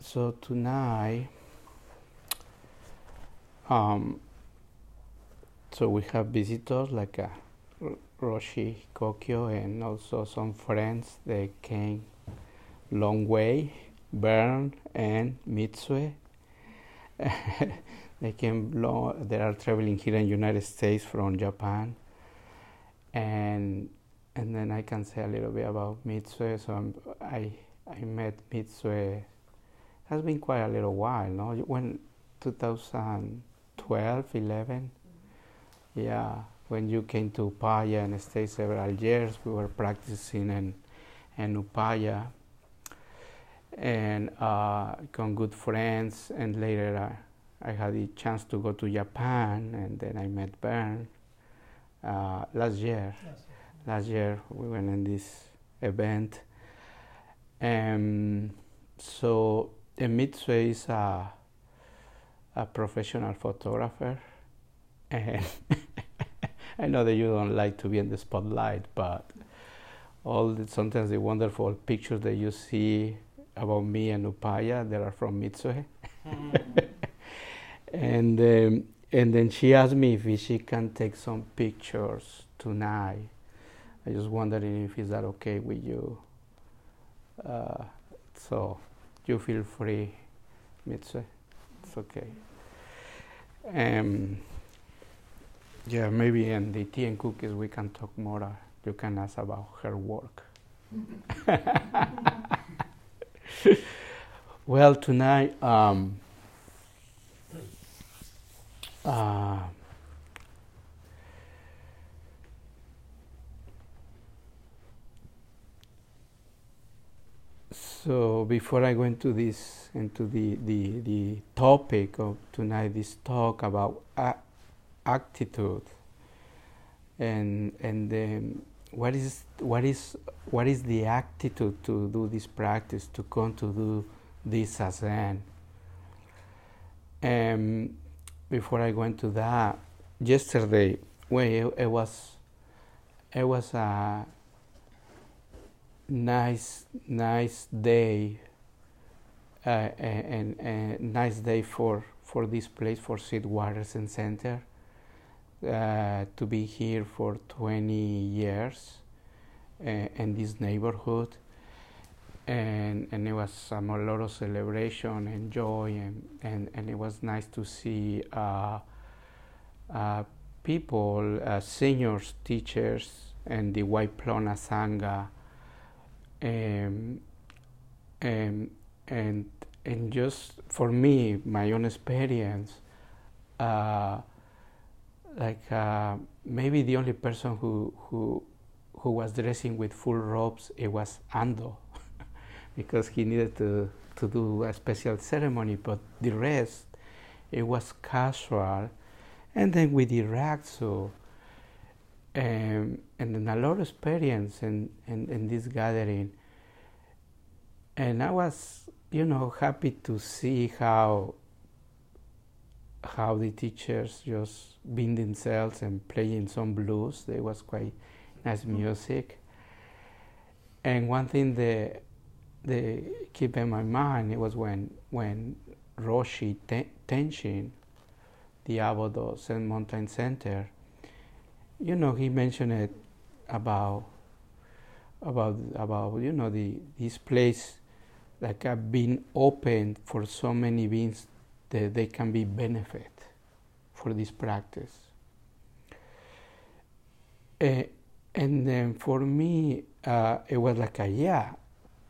so tonight, um, so we have visitors like uh, Roshi Kokyo and also some friends. that came long way, Bern and Mitsue. they came long. They are traveling here in United States from Japan, and and then I can say a little bit about Mitsue. So I'm, i I met Mitsue. Has been quite a little while, no? When 2012, 11, yeah. When you came to Upaya and stayed several years, we were practicing in in Upaya, and uh, become good friends. And later, uh, I had the chance to go to Japan, and then I met Bern uh, last year. Yes last year we went in this event. Um, so Mitsue is a, a professional photographer, and I know that you don't like to be in the spotlight, but all the, sometimes the wonderful pictures that you see about me and Upaya, they are from Mitsue. Mm-hmm. and um, and then she asked me if she can take some pictures tonight I just wondering if is that okay with you. Uh, so you feel free, Mitsue. It's okay. Um, yeah, maybe in the tea and cookies we can talk more. Uh, you can ask about her work. well, tonight, um, uh, So before I go into this, into the, the, the topic of tonight, this talk about attitude, and and what is what is what is the attitude to do this practice, to come to do this zazen. And um, before I go into that, yesterday, well, it, was it was a nice nice day uh, and, and nice day for for this place for Sweetwater Zen Center uh, to be here for 20 years uh, in this neighborhood. And and it was a lot of celebration and joy and, and, and it was nice to see uh, uh, people, uh, seniors, teachers, and the Waiplona Sangha um, um, and and just for me, my own experience, uh, like uh, maybe the only person who who who was dressing with full robes it was Ando, because he needed to to do a special ceremony. But the rest, it was casual, and then with the rakusu. Um, and then a lot of experience in, in, in this gathering. And I was, you know, happy to see how how the teachers just being themselves and playing some blues. There was quite nice music. And one thing that they keep in my mind it was when when Roshi Tenshin, the abbot of Zen Mountain Center, you know, he mentioned it about about about you know the this place like have been opened for so many beings that they can be benefit for this practice. Uh, and then for me, uh, it was like a yeah,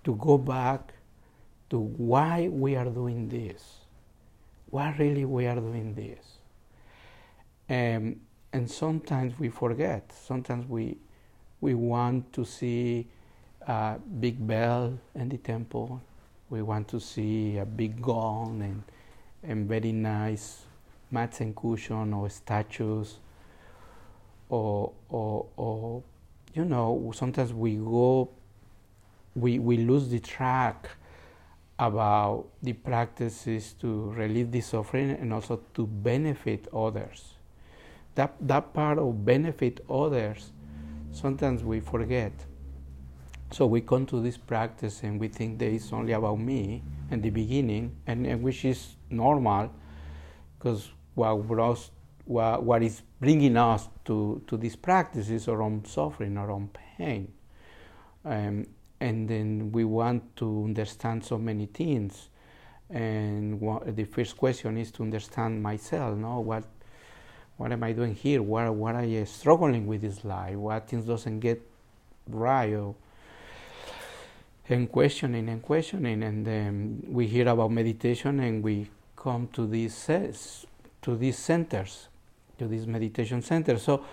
to go back to why we are doing this, why really we are doing this. Um, and sometimes we forget. Sometimes we we want to see a big bell in the temple. We want to see a big gong and and very nice mats and cushion or statues or or or you know sometimes we go we we lose the track about the practices to relieve the suffering and also to benefit others that, that part of benefit others, sometimes we forget. So we come to this practice and we think that it's only about me in the beginning, and, and which is normal, because what, what, what is bringing us to, to this practice is our own suffering, our own pain. Um, and then we want to understand so many things. And what, the first question is to understand myself, no? What, what am I doing here? What, what are you struggling with this life? What things doesn't get right? And questioning and questioning, and then we hear about meditation, and we come to these to these centers, to these meditation centers. So,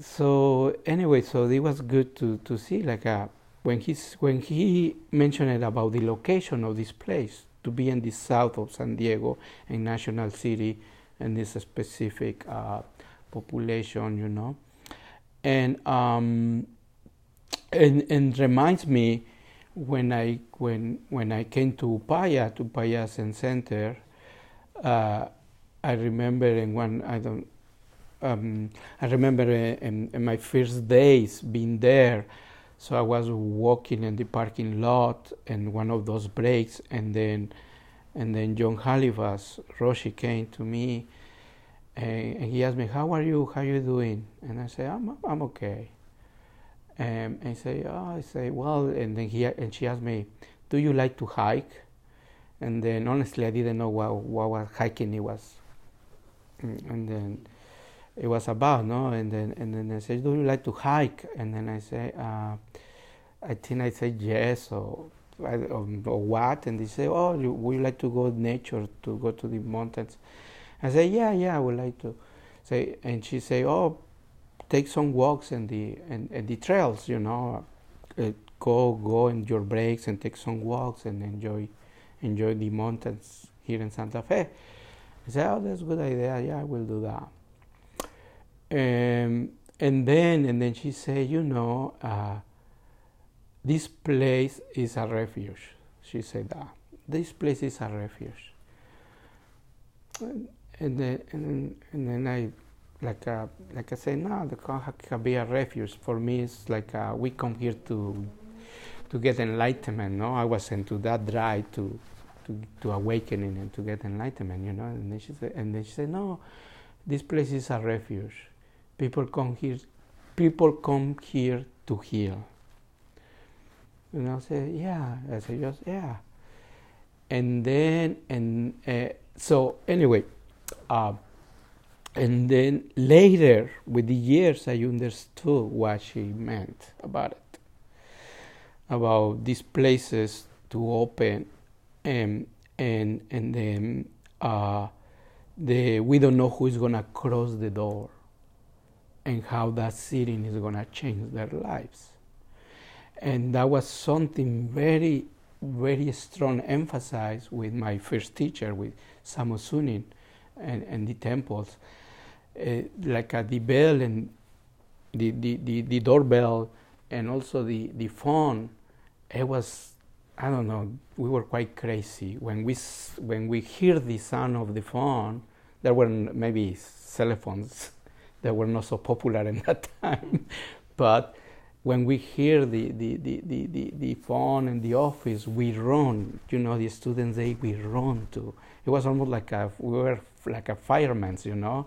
so anyway, so it was good to to see like a, uh, when he's when he mentioned about the location of this place to be in the south of San Diego, in National City, and this specific uh, population, you know, and um, and and reminds me when I when when I came to Upaya to Upaya Zen Center, uh, I remember in one I don't um, I remember in, in, my first days being there. So I was walking in the parking lot and one of those breaks, and then and then Joan Halifax Roshi came to me and, and, he asked me, "How are you? How are you doing?" And I said, "I'm I'm okay." Um, and he say, oh, I say, well, and then he and she asked me, do you like to hike? And then honestly, I didn't know what what was hiking it was, mm, and then it was about, no? And then and then I said, do you like to hike? And then I say, uh, I think I said yes or, or, what? And they say, oh, you, would you like to go nature to go to the mountains? I say, yeah, yeah, I would like to. Say, and she say, oh, take some walks in the in, in the trails. You know, uh, go go in your breaks and take some walks and enjoy enjoy the mountains here in Santa Fe. I say, oh, that's a good idea. Yeah, I will do that. Um, and then and then she say, you know, uh, this place is a refuge. She said that this place is a refuge. And, and then and, and then I like uh, like I say, no, the Koha can be a refuge. For me, it's like uh, we come here to to get enlightenment. No, I was into that drive to to to awakening and to get enlightenment. You know, and then she said, and then she said, no, this place is a refuge. People come here. People come here to heal. And I said, yeah. I said, yes, yeah. And then, and uh, so anyway, uh, and then later, with the years, I understood what she meant about it, about these places to open, and and and then uh, the we don't know who is gonna cross the door, and how that sitting is gonna change their lives, and that was something very very strong emphasized with my first teacher with Samu Sunim and, and the temples. Uh, like uh, the bell and the, the, the, the, doorbell and also the, the phone, it was, I don't know, we were quite crazy. When we, when we hear the sound of the phone, there were maybe cell phones that were not so popular in that time, but when we hear the, the, the, the, the, phone in the office, we run. You know, the students, they, we run to. It was almost like a, we were like a firemen, you know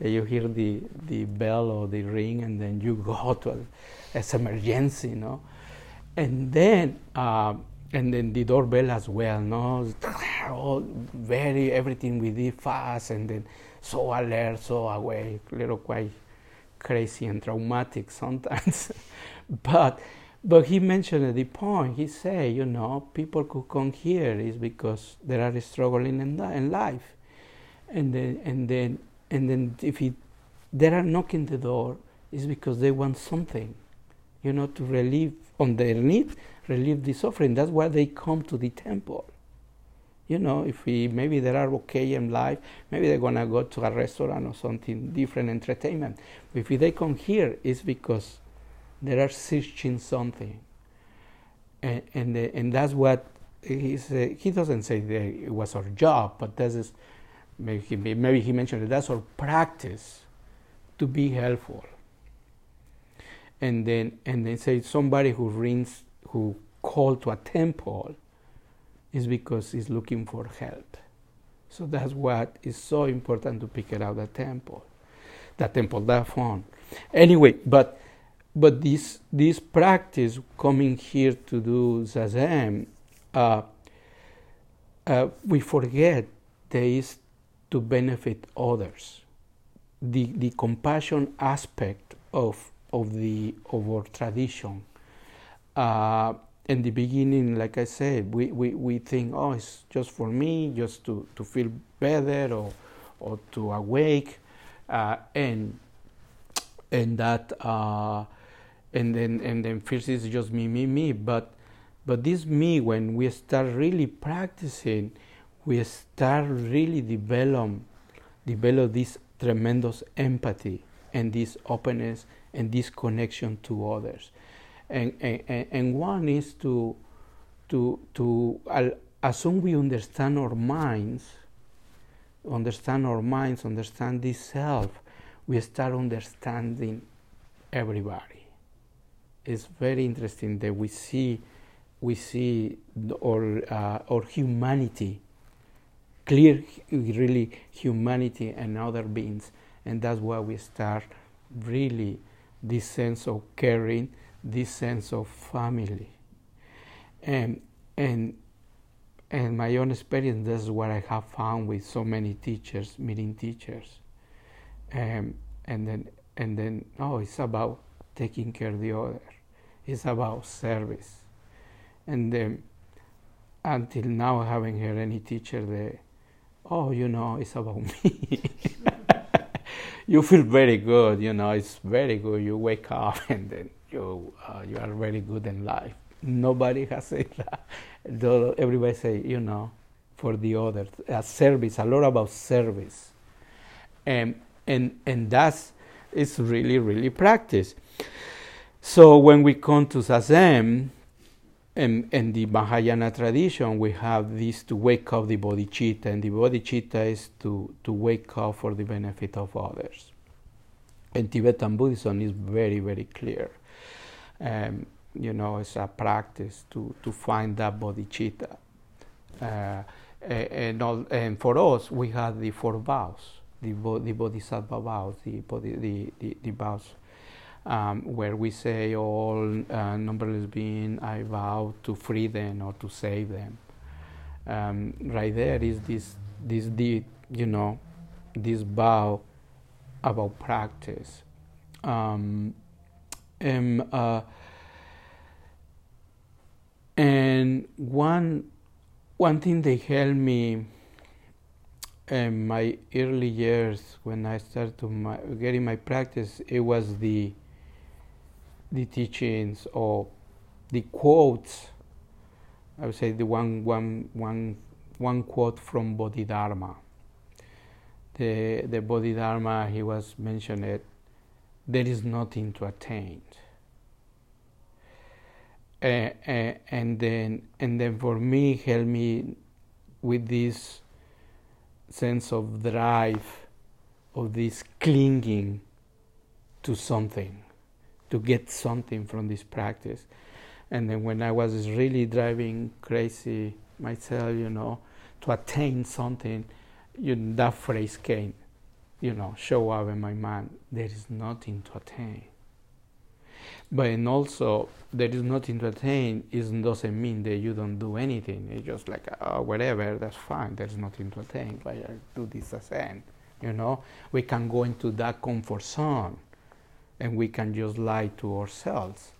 you hear the, the bell or the ring, and then you go to a, emergency, you know. And then, uh, and then the doorbell as well, no, all very everything we did fast, and then so alert, so awake, little quite crazy and traumatic sometimes. But but he mentioned the point. He said, you know, people who come here is because they are struggling in, in life, and then and then and then if he, they are knocking the door, is because they want something, you know, to relieve on their need, relieve the suffering. That's why they come to the temple. You know, if we, maybe they are okay in life, maybe they're gonna go to a restaurant or something different entertainment. If they come here, it's because they are searching something, and and, and that's what he said. He doesn't say that it was our job, but that is maybe he, maybe he mentioned that that's our practice to be helpful. and then and then say somebody who rings who called to a temple is because he's looking for help. So that's what is so important to pick it out the temple. The temple, that phone. Anyway, but but this this practice coming here to do zazen, uh, uh, we forget there is to benefit others. The the compassion aspect of of the of our tradition. Uh, in the beginning, like I said, we, we, we think, oh, it's just for me, just to, to feel better or or to awake, uh, and and that uh, and then and then first it's just me, me, me. But but this me, when we start really practicing, we start really develop develop this tremendous empathy and this openness and this connection to others. And, and, and one is to, to, to as soon we understand our minds, understand our minds, understand this self, we start understanding everybody. It's very interesting that we see we see our uh, our humanity, clear, really humanity and other beings, and that's why we start really this sense of caring, this sense of family. And, and, and my own experience, that's what I have found with so many teachers, meeting teachers. Um, and then, and then, oh, it's about taking care of the other. It's about service. And then, until now, I haven't heard any teacher that, oh, you know, it's about me. you feel very good. You know, it's very good. You wake up and then you uh, you are very good in life. Nobody has said that. Everybody say, you know, for the others, a service. A lot about service, and and and that's it's really really practice. So when we come to zazen, in, in the Mahayana tradition, we have this to wake up the bodhicitta, and the bodhicitta is to, to wake up for the benefit of others. And Tibetan Buddhism is very, very clear. Um, you know, it's a practice to, to find that bodhicitta. Uh, and, all, and for us, we have the four vows, the, the bodhisattva vows, the, the, the, the vows um, where we say all uh, numberless beings, I vow to free them or to save them. Um, right there is this this deed, you know, this vow about practice. Um, and, uh, and one one thing they helped me in my early years when I started my, getting my practice, it was the the teachings or the quotes. I would say the one, one, one, one quote from Bodhidharma. The, the Bodhidharma, he was mentioned it, there is nothing to attain. Uh, uh, and then and then for me help me with this sense of drive of this clinging to something to get something from this practice. And then when I was really driving crazy myself, you know, to attain something, you that phrase came, you know, show up in my mind. There is nothing to attain. But and also, there is nothing to attain doesn't mean that you don't do anything. It's just like, oh, whatever, that's fine. There's nothing to attain. But I do this end. You know, we can go into that comfort zone and we can just lie to ourselves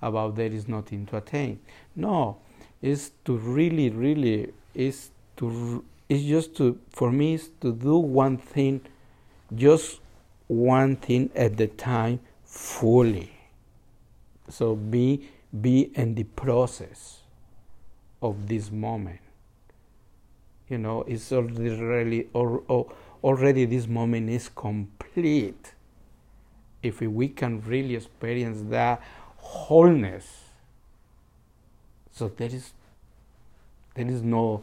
about there is nothing to attain. No, it's to really, really is to it's just to for me is to do one thing, just one thing at the time fully. So be be in the process of this moment. You know, it's already really, or, or, already this moment is complete if we can really experience that wholeness. So there is there is no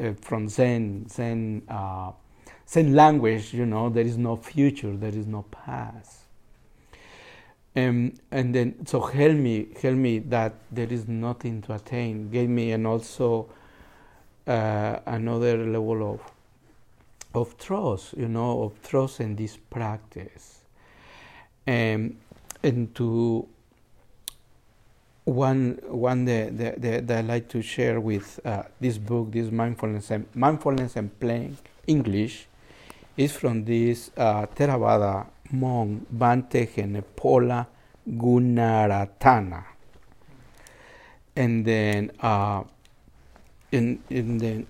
uh, from Zen Zen uh, Zen language, you know, there is no future, there is no past. Um, and then so help me help me that there is nothing to attain gave me and also uh, another level of of trust you know of trust in this practice um, and to one one that, that, that, I like to share with uh, this book this mindfulness and mindfulness and playing English is from this uh, Theravada monk Bhante Henepola Gunaratana. And then, uh, in, in the,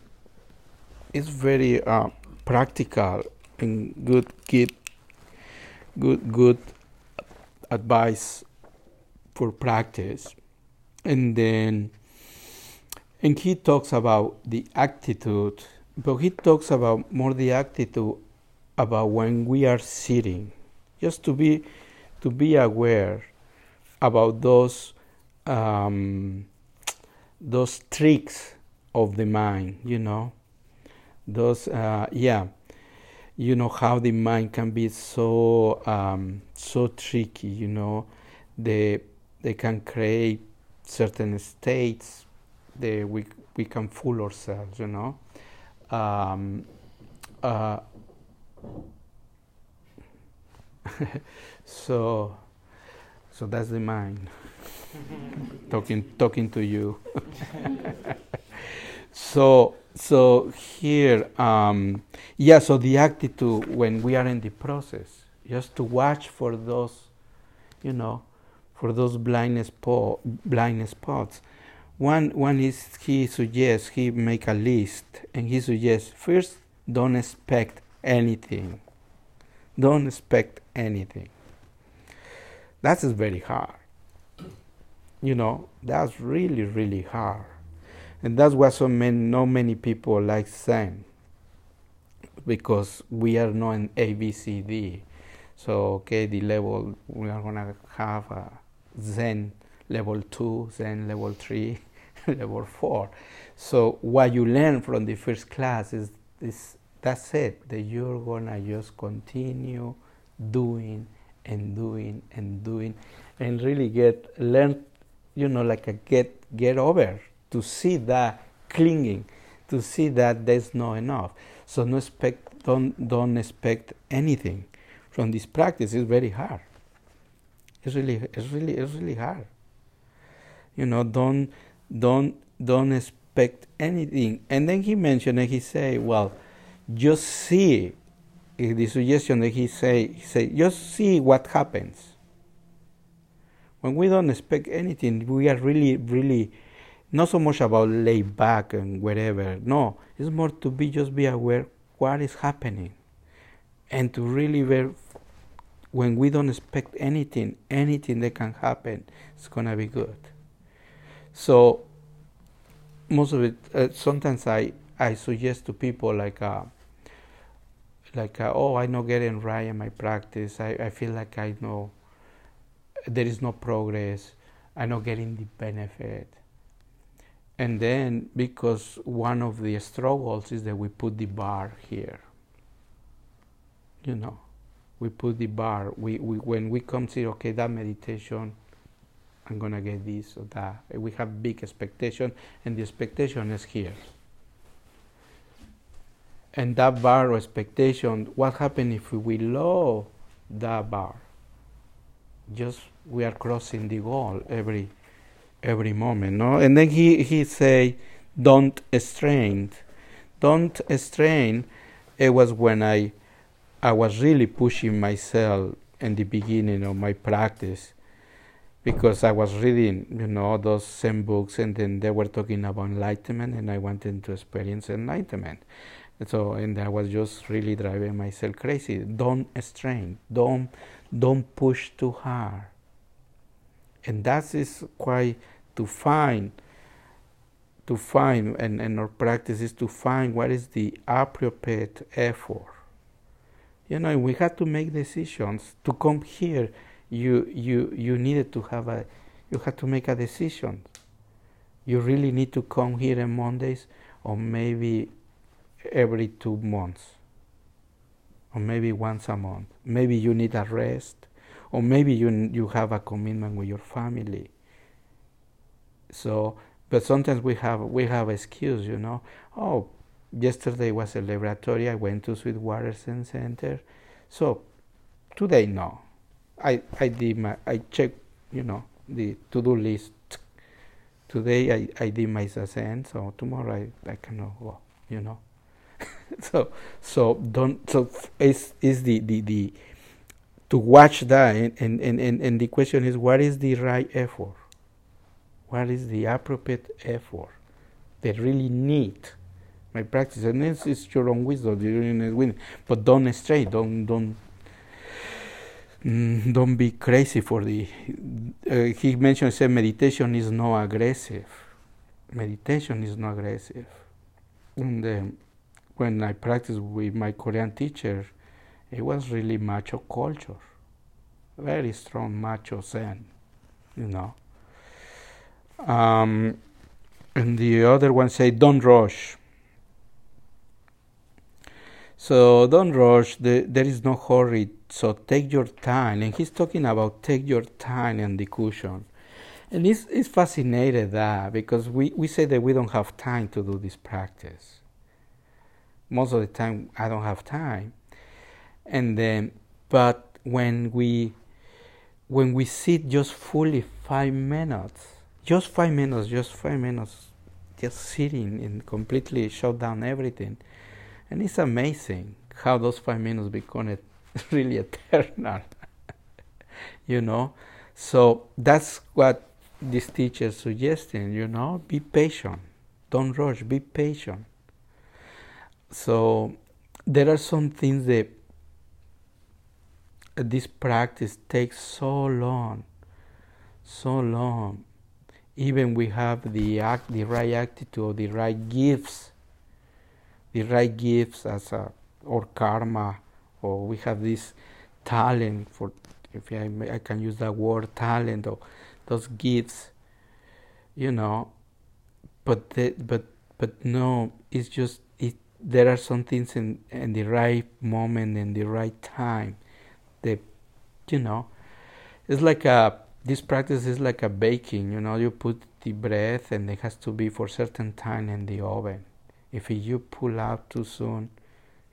it's very uh, practical and good, good, good, good advice for practice. And then, and he talks about the attitude, but he talks about more the attitude about when we are sitting, just to be to be aware about those um, those tricks of the mind, you know, those uh, yeah, you know how the mind can be so um, so tricky, you know, they they can create certain states, they we we can fool ourselves, you know. Um, uh, so so that's the mind. Talking talking to you. So so here um, yeah so the attitude when we are in the process just to watch for those you know for those blind spot blind spots one one is he suggests he make a list and he suggests first don't expect anything don't expect anything. That is very hard. You know, that's really, really hard. And that's why so many, not many people like Zen, because we are not in A, B, C, D. So, okay, the level, we are going to have a Zen level 2, Zen level 3, level 4. So, what you learn from the first class is this that's it that you're gonna just continue doing and doing and doing and really get learn you know like a get get over to see that clinging to see that there's not enough. So no expect don't don't expect anything from this practice. It's very hard. It's really it's really it's really hard. You know don't don't don't expect anything. And then he mentioned and he say well just see eh, the suggestion that he say, he say, just see what happens. When we don't expect anything, we are really, really not so much about lay back and whatever. No, it's more to be just be aware what is happening, and to really when we don't expect anything, anything that can happen, it's gonna be good. So most of it, uh, sometimes I I suggest to people like. Uh, like uh, oh i'm not getting right in my practice I, I feel like i know there is no progress i'm not getting the benefit and then because one of the struggles is that we put the bar here. You know we put the bar. We, we when we come to okay that meditation i'm gonna get this or that. We have big expectation and the expectation is here. And that bar of expectation, what happens if we lower that bar? Just we are crossing the goal every every moment, no? And then he he say, don't strain, don't strain. It was when I I was really pushing myself in the beginning of my practice because I was reading, you know, those same books, and then they were talking about enlightenment, and I wanted to experience enlightenment. So and I was just really driving myself crazy. Don't strain. Don't don't push too hard. And that is quite to find to find and, and our practice is to find what is the appropriate effort. You know, we had to make decisions. To come here, you you you needed to have a you had to make a decision. You really need to come here on Mondays or maybe every two months or maybe once a month. Maybe you need a rest or maybe you you have a commitment with your family. So, but sometimes we have we have excuse, you know. Oh, yesterday was a laboratory. I went to Sweetwater Center, so today no. I I did my I checked, you know, the to do list. Today I, I did my zazen, so tomorrow I, I cannot go, you know. so so don't so is is the, the the to watch that and, and, and, and the question is what is the right effort what is the appropriate effort they really need my practice and it's, it's your own wisdom your own wisdom. but don't stray don't don't mm, don't be crazy for the uh, he mentioned said meditation is not aggressive meditation is not aggressive and um, when I practiced with my Korean teacher, it was really macho culture, very strong macho zen, you know. Um, and the other one say, don't rush. So don't rush. The, there is no hurry. So take your time. And he's talking about take your time and the cushion. And it's, it's fascinated that because we, we say that we don't have time to do this practice most of the time I don't have time. And then, but when we when we sit just fully five minutes, just five minutes, just five minutes, just sitting and completely shut down everything, and it's amazing how those five minutes become it really eternal. you know, so that's what this teacher is suggesting. You know, be patient, don't rush, be patient so there are some things that this practice takes so long, so long. Even we have the act, the right attitude, the right gifts, the right gifts as a or karma, or we have this talent for, if I, I can use that word, talent or those gifts, you know. But the, but but no, it's just it. there are some things in, in the right moment and the right time that you know it's like a this practice is like a baking you know you put the bread and it has to be for certain time in the oven if you pull out too soon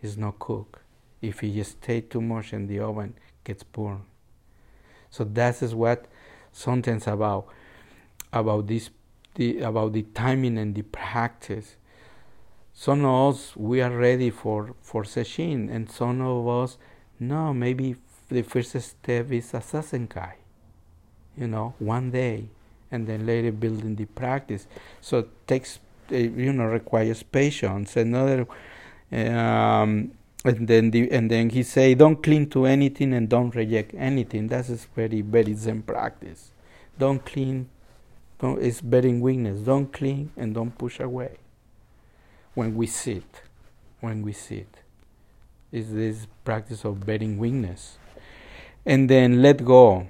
it's not cooked if you stay too much in the oven gets burned so that is what sometimes about about this the about the timing and the practice some of us we are ready for for sesshin, and some of us no. Maybe the first step is a zazenkai. You know, one day, and then later building the practice. So it takes uh, you know requires patience. Another. Um, and then the, and then he say don't cling to anything and don't reject anything that is very very zen practice don't cling don't, it's bearing witness don't cling and don't push away when we sit, when we sit, is this practice of bearing witness. And then let go.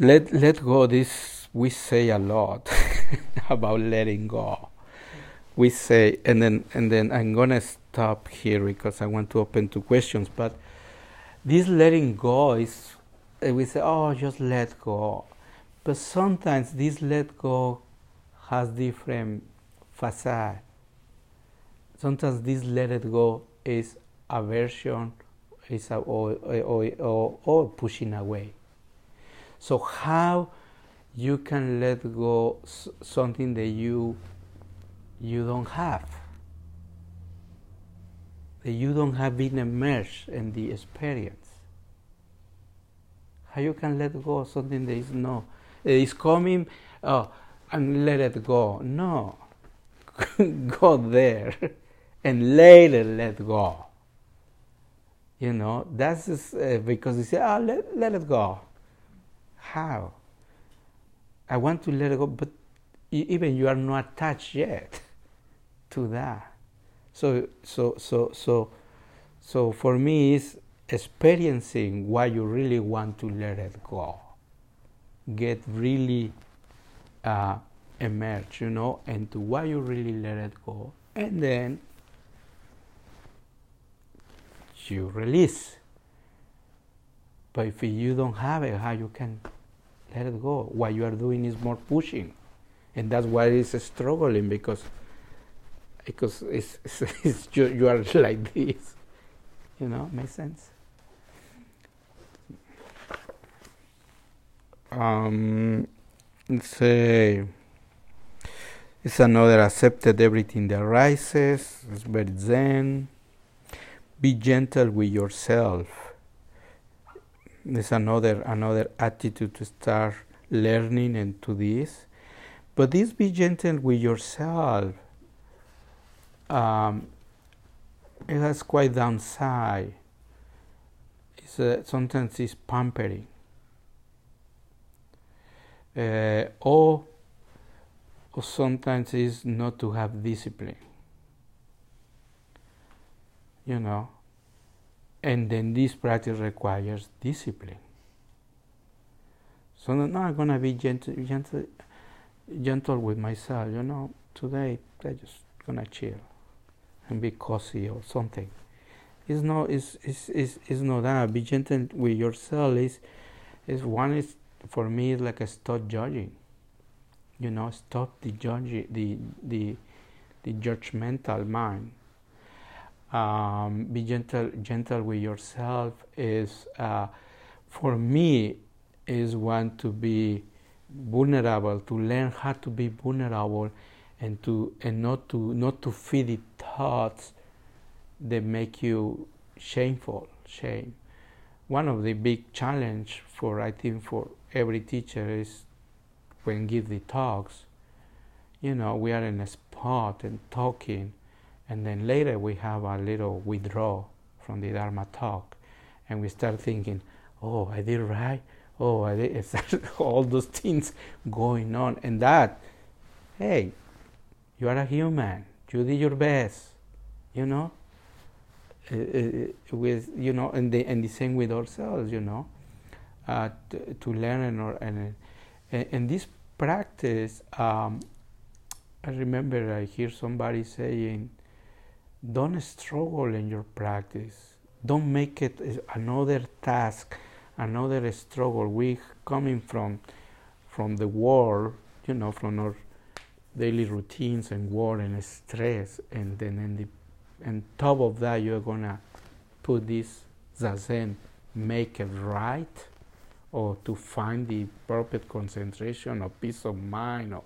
Let let go. This we say a lot about letting go. We say, and then and then I'm gonna stop here because I want to open to questions. But this letting go is, eh, we say, oh, just let go. But sometimes this let go has different facade. Sometimes this let it go is aversion, is a, or, or, or, or pushing away. So how you can let go something that you you don't have that you don't have been immersed in the experience how you can let go of something that is no is coming oh and let it go. No. go there and later let go. You know, that's just, uh, because you say, oh, let, let it go. How? I want to let it go, but even you are not attached yet to that. So, so, so, so, so for me, it's experiencing why you really want to let it go. Get really uh, emerge, you know, into why you really let it go, and then you release. But if you don't have it, how you can let it go? What you are doing is more pushing, and that's why it's struggling because because it's, it's, it's you, you are like this. You know, makes sense. Um, say it's another accepted everything that arises. It's very zen. Be gentle with yourself. There's another another attitude to start learning and to this. But this be gentle with yourself. Um, it has quite downside. It's uh, sometimes it's pampering. Uh, or, or sometimes it's not to have discipline. You know, and then this practice requires discipline. So now I'm gonna be gentle, gentle, gentle with myself. You know, today I'm just gonna chill and be cozy or something. It's not it's, it's, it's, it's not that. Be gentle with yourself is is one is for me it's like a stop judging. You know, stop the judging the the the judgmental mind. Um, be gentle gentle with yourself is uh, for me is one to be vulnerable to learn how to be vulnerable and to and not to not to feed it thoughts that make you shameful shame. One of the big challenge for i think for every teacher is when give the talks. You know we are in a spot and talking and then later we have a little withdraw from the dharma talk and we start thinking oh i did right oh i did all those things going on and that hey you are a human. You did your best. You know. Uh, with you know, and the and the same with ourselves. You know, uh, to, to, learn and or and, and this practice. Um, I remember I hear somebody saying, "Don't struggle in your practice. Don't make it eh, another task, another struggle." We coming from from the world, you know, from our daily routines and work and stress, and then in the and top of that you're gonna put this zazen, make it right, or to find the perfect concentration or peace of mind or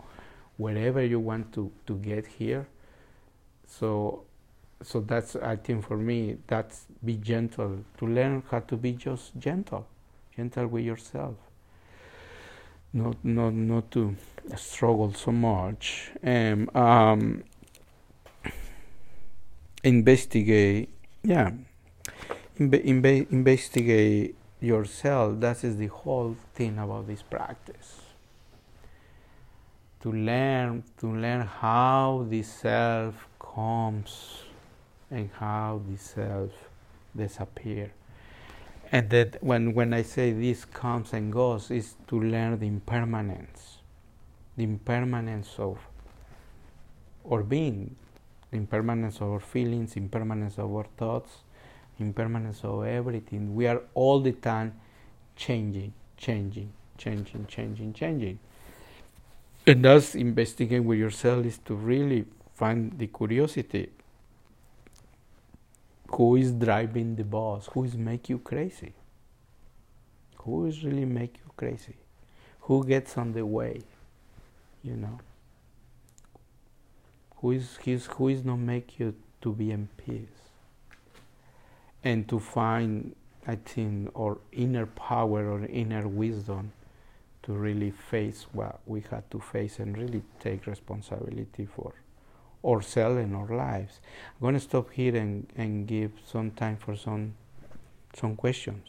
wherever you want to, to get here. So so that's I think for me that's be gentle. To learn how to be just gentle, gentle with yourself. Not not not to struggle so much. And um, investigate yeah. Inve- inve- investigate yourself. That is the whole thing about this practice. To learn to learn how the self comes and how the self disappears and that when, when I say this comes and goes, is to learn the impermanence, the impermanence of our being, the impermanence of our feelings, impermanence of our thoughts, impermanence of everything. We are all the time changing, changing, changing, changing, changing. And thus, investigating with yourself is to really find the curiosity who is driving the bus? Who is make you crazy? Who is really make you crazy? Who gets on the way you know? Who is his who is not make you to be in peace? And to find i think our inner power or inner wisdom to really face what we had to face and really take responsibility for ourselves and our lives. I'm going to stop here and, and give some time for some some questions.